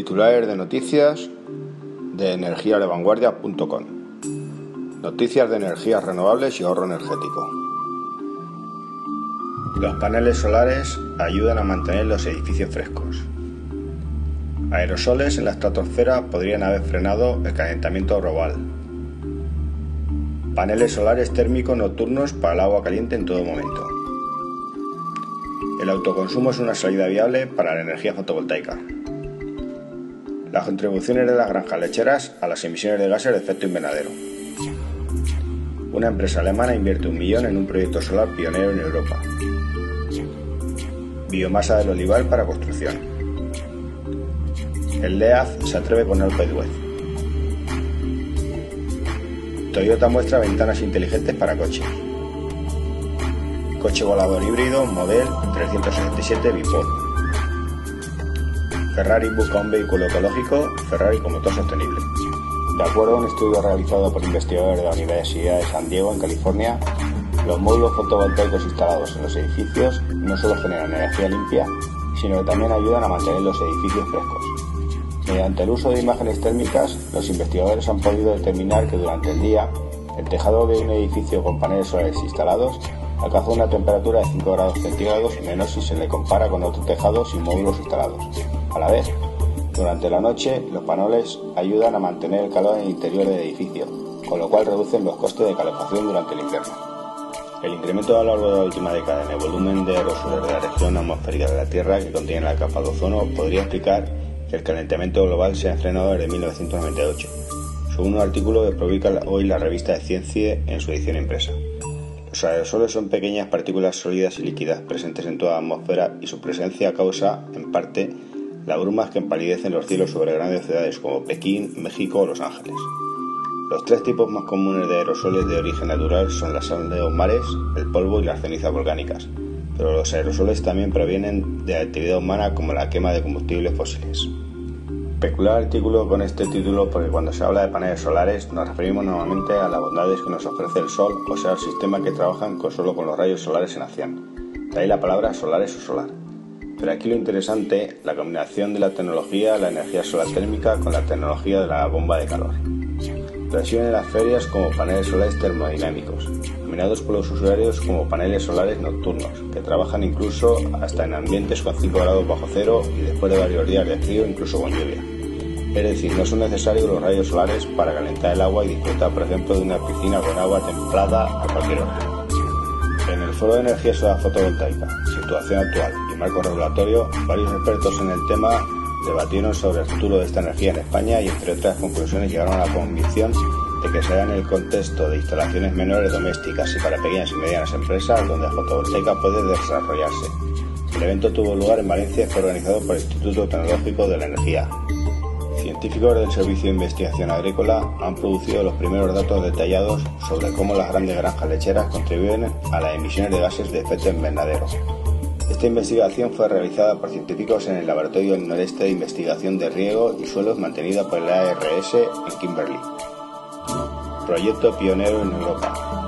Titulares de noticias de energiadevanguardia.com. Noticias de energías renovables y ahorro energético. Los paneles solares ayudan a mantener los edificios frescos. Aerosoles en la estratosfera podrían haber frenado el calentamiento global. Paneles solares térmicos nocturnos para el agua caliente en todo momento. El autoconsumo es una salida viable para la energía fotovoltaica. Las contribuciones de las granjas lecheras a las emisiones de gases de efecto invernadero. Una empresa alemana invierte un millón en un proyecto solar pionero en Europa. Biomasa del olivar para construcción. El LEAF se atreve con el Pedwez. Toyota muestra ventanas inteligentes para coches. Coche volador híbrido Model 367 Bipod. Ferrari busca un vehículo ecológico, Ferrari con motor sostenible. De acuerdo a un estudio realizado por investigadores de la Universidad de San Diego, en California, los módulos fotovoltaicos instalados en los edificios no solo generan energía limpia, sino que también ayudan a mantener los edificios frescos. Mediante el uso de imágenes térmicas, los investigadores han podido determinar que durante el día, el tejado de un edificio con paneles solares instalados alcanza una temperatura de 5 grados centígrados menos si se le compara con otros tejados y módulos instalados. A la vez, durante la noche, los paneles ayudan a mantener el calor en el interior del edificio, con lo cual reducen los costes de calefacción durante el invierno. El incremento a lo largo de la última década en el volumen de aerosoles de la región atmosférica de la Tierra que contiene la capa de ozono podría explicar que el calentamiento global se ha frenado desde 1998, según un artículo que publica hoy la revista de Ciencia en su edición impresa. Los aerosoles son pequeñas partículas sólidas y líquidas presentes en toda la atmósfera y su presencia causa, en parte, las brumas que empalidecen los cielos sobre grandes ciudades como Pekín, México o Los Ángeles. Los tres tipos más comunes de aerosoles de origen natural son las sal de los mares, el polvo y las cenizas volcánicas, pero los aerosoles también provienen de actividad humana como la quema de combustibles fósiles. Peculiar artículo con este título porque cuando se habla de paneles solares nos referimos normalmente a las bondades que nos ofrece el sol, o sea, el sistema que trabajan con solo con los rayos solares en acción. De ahí la palabra solares o solar. Pero aquí lo interesante, la combinación de la tecnología, la energía solar térmica con la tecnología de la bomba de calor. Versión en las ferias como paneles solares termodinámicos, dominados por los usuarios como paneles solares nocturnos, que trabajan incluso hasta en ambientes con 5 grados bajo cero y después de varios días de frío incluso con lluvia. Es decir, no son necesarios los rayos solares para calentar el agua y disfrutar, por ejemplo, de una piscina con agua templada a cualquier hora. En el Foro de Energía Solar Fotovoltaica, situación actual y marco regulatorio, varios expertos en el tema debatieron sobre el futuro de esta energía en España y, entre otras conclusiones, llegaron a la convicción de que será en el contexto de instalaciones menores domésticas y para pequeñas y medianas empresas donde la fotovoltaica puede desarrollarse. El evento tuvo lugar en Valencia y fue organizado por el Instituto Tecnológico de la Energía, Científicos del Servicio de Investigación Agrícola han producido los primeros datos detallados sobre cómo las grandes granjas lecheras contribuyen a las emisiones de gases de efecto invernadero. Esta investigación fue realizada por científicos en el Laboratorio del Noreste de Investigación de Riego y Suelos mantenida por el ARS en Kimberley. Proyecto pionero en Europa.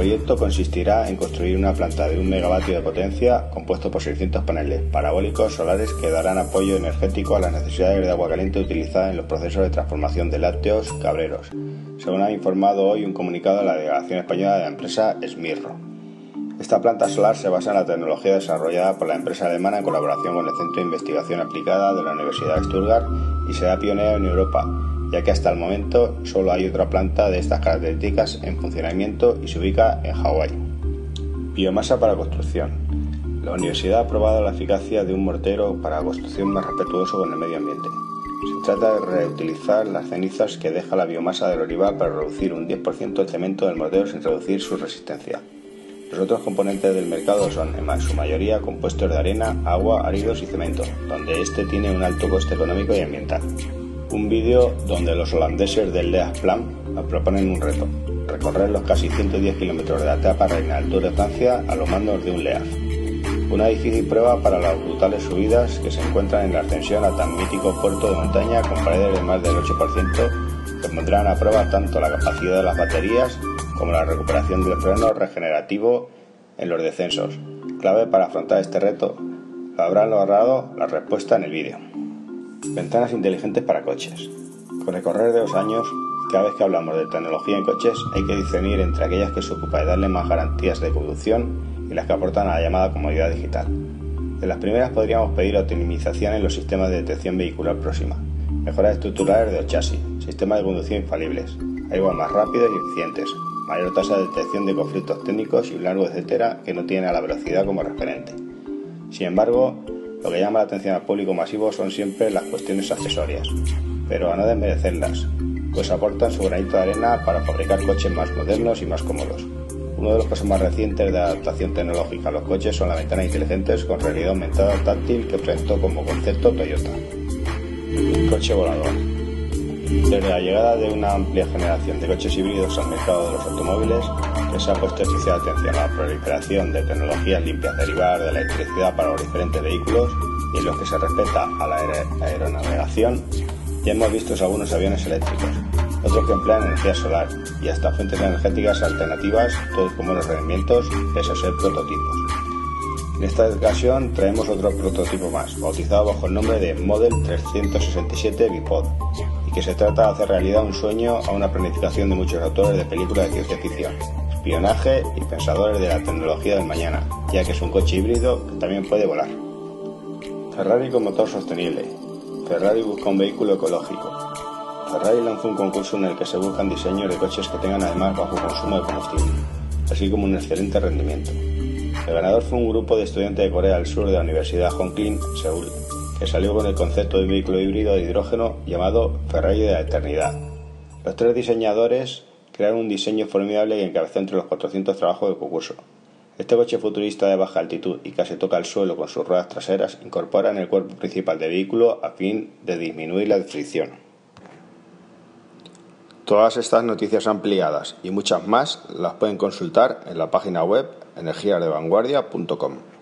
Proyecto consistirá en construir una planta de un megavatio de potencia compuesto por 600 paneles parabólicos solares que darán apoyo energético a las necesidades de agua caliente utilizada en los procesos de transformación de lácteos cabreros, según ha informado hoy un comunicado de la delegación española de la empresa Smirro. Esta planta solar se basa en la tecnología desarrollada por la empresa alemana en colaboración con el Centro de Investigación Aplicada de la Universidad de Stuttgart y será pionera en Europa ya que hasta el momento solo hay otra planta de estas características en funcionamiento y se ubica en Hawái. Biomasa para construcción. La universidad ha probado la eficacia de un mortero para construcción más respetuoso con el medio ambiente. Se trata de reutilizar las cenizas que deja la biomasa del olivar para reducir un 10% el cemento del mortero sin reducir su resistencia. Los otros componentes del mercado son, en su mayoría, compuestos de arena, agua, áridos y cemento, donde este tiene un alto coste económico y ambiental. Un vídeo donde los holandeses del Leas Plan proponen un reto, recorrer los casi 110 kilómetros de la etapa reina del Tour de Francia a los mandos de un Leas. Una difícil prueba para las brutales subidas que se encuentran en la ascensión a tan mítico puerto de montaña con paredes de más del 8% que pondrán a prueba tanto la capacidad de las baterías como la recuperación del freno regenerativo en los descensos. Clave para afrontar este reto. Lo habrán logrado la respuesta en el vídeo. Ventanas inteligentes para coches. Con el correr de los años, cada vez que hablamos de tecnología en coches hay que discernir entre aquellas que se ocupa de darle más garantías de conducción y las que aportan a la llamada comodidad digital. De las primeras podríamos pedir optimización en los sistemas de detección vehicular próxima, mejoras estructurales de los chasis, sistemas de conducción infalibles, aigua más rápidos y eficientes, mayor tasa de detección de conflictos técnicos y un largo etcétera que no tiene a la velocidad como referente. Sin embargo, lo que llama la atención al público masivo son siempre las cuestiones accesorias, pero a no desmerecerlas, pues aportan su granito de arena para fabricar coches más modernos y más cómodos. Uno de los casos más recientes de adaptación tecnológica a los coches son las ventanas inteligentes con realidad aumentada táctil que presentó como concepto Toyota. Coche volador. Desde la llegada de una amplia generación de coches híbridos al mercado de los automóviles, que se ha puesto especial atención a la proliferación de tecnologías limpias derivadas de la electricidad para los diferentes vehículos y en lo que se respecta a la aeronavegación, ya hemos visto algunos aviones eléctricos, otros que emplean energía solar y hasta fuentes energéticas alternativas, todos con buenos rendimientos, pese a ser prototipos. En esta ocasión traemos otro prototipo más, bautizado bajo el nombre de Model 367 Bipod, que se trata de hacer realidad un sueño a una planificación de muchos autores de películas de ciencia ficción, espionaje y pensadores de la tecnología del mañana, ya que es un coche híbrido que también puede volar. Ferrari con motor sostenible. Ferrari busca un vehículo ecológico. Ferrari lanzó un concurso en el que se buscan diseños de coches que tengan además bajo consumo de combustible, así como un excelente rendimiento. El ganador fue un grupo de estudiantes de Corea del Sur de la Universidad Hongklin, Seúl, que salió con el concepto de vehículo híbrido de hidrógeno llamado Ferrari de la Eternidad. Los tres diseñadores crearon un diseño formidable y encabezó entre los 400 trabajos del concurso. Este coche futurista de baja altitud y casi toca el suelo con sus ruedas traseras incorpora en el cuerpo principal del vehículo a fin de disminuir la fricción. Todas estas noticias ampliadas y muchas más las pueden consultar en la página web energiadevanguardia.com.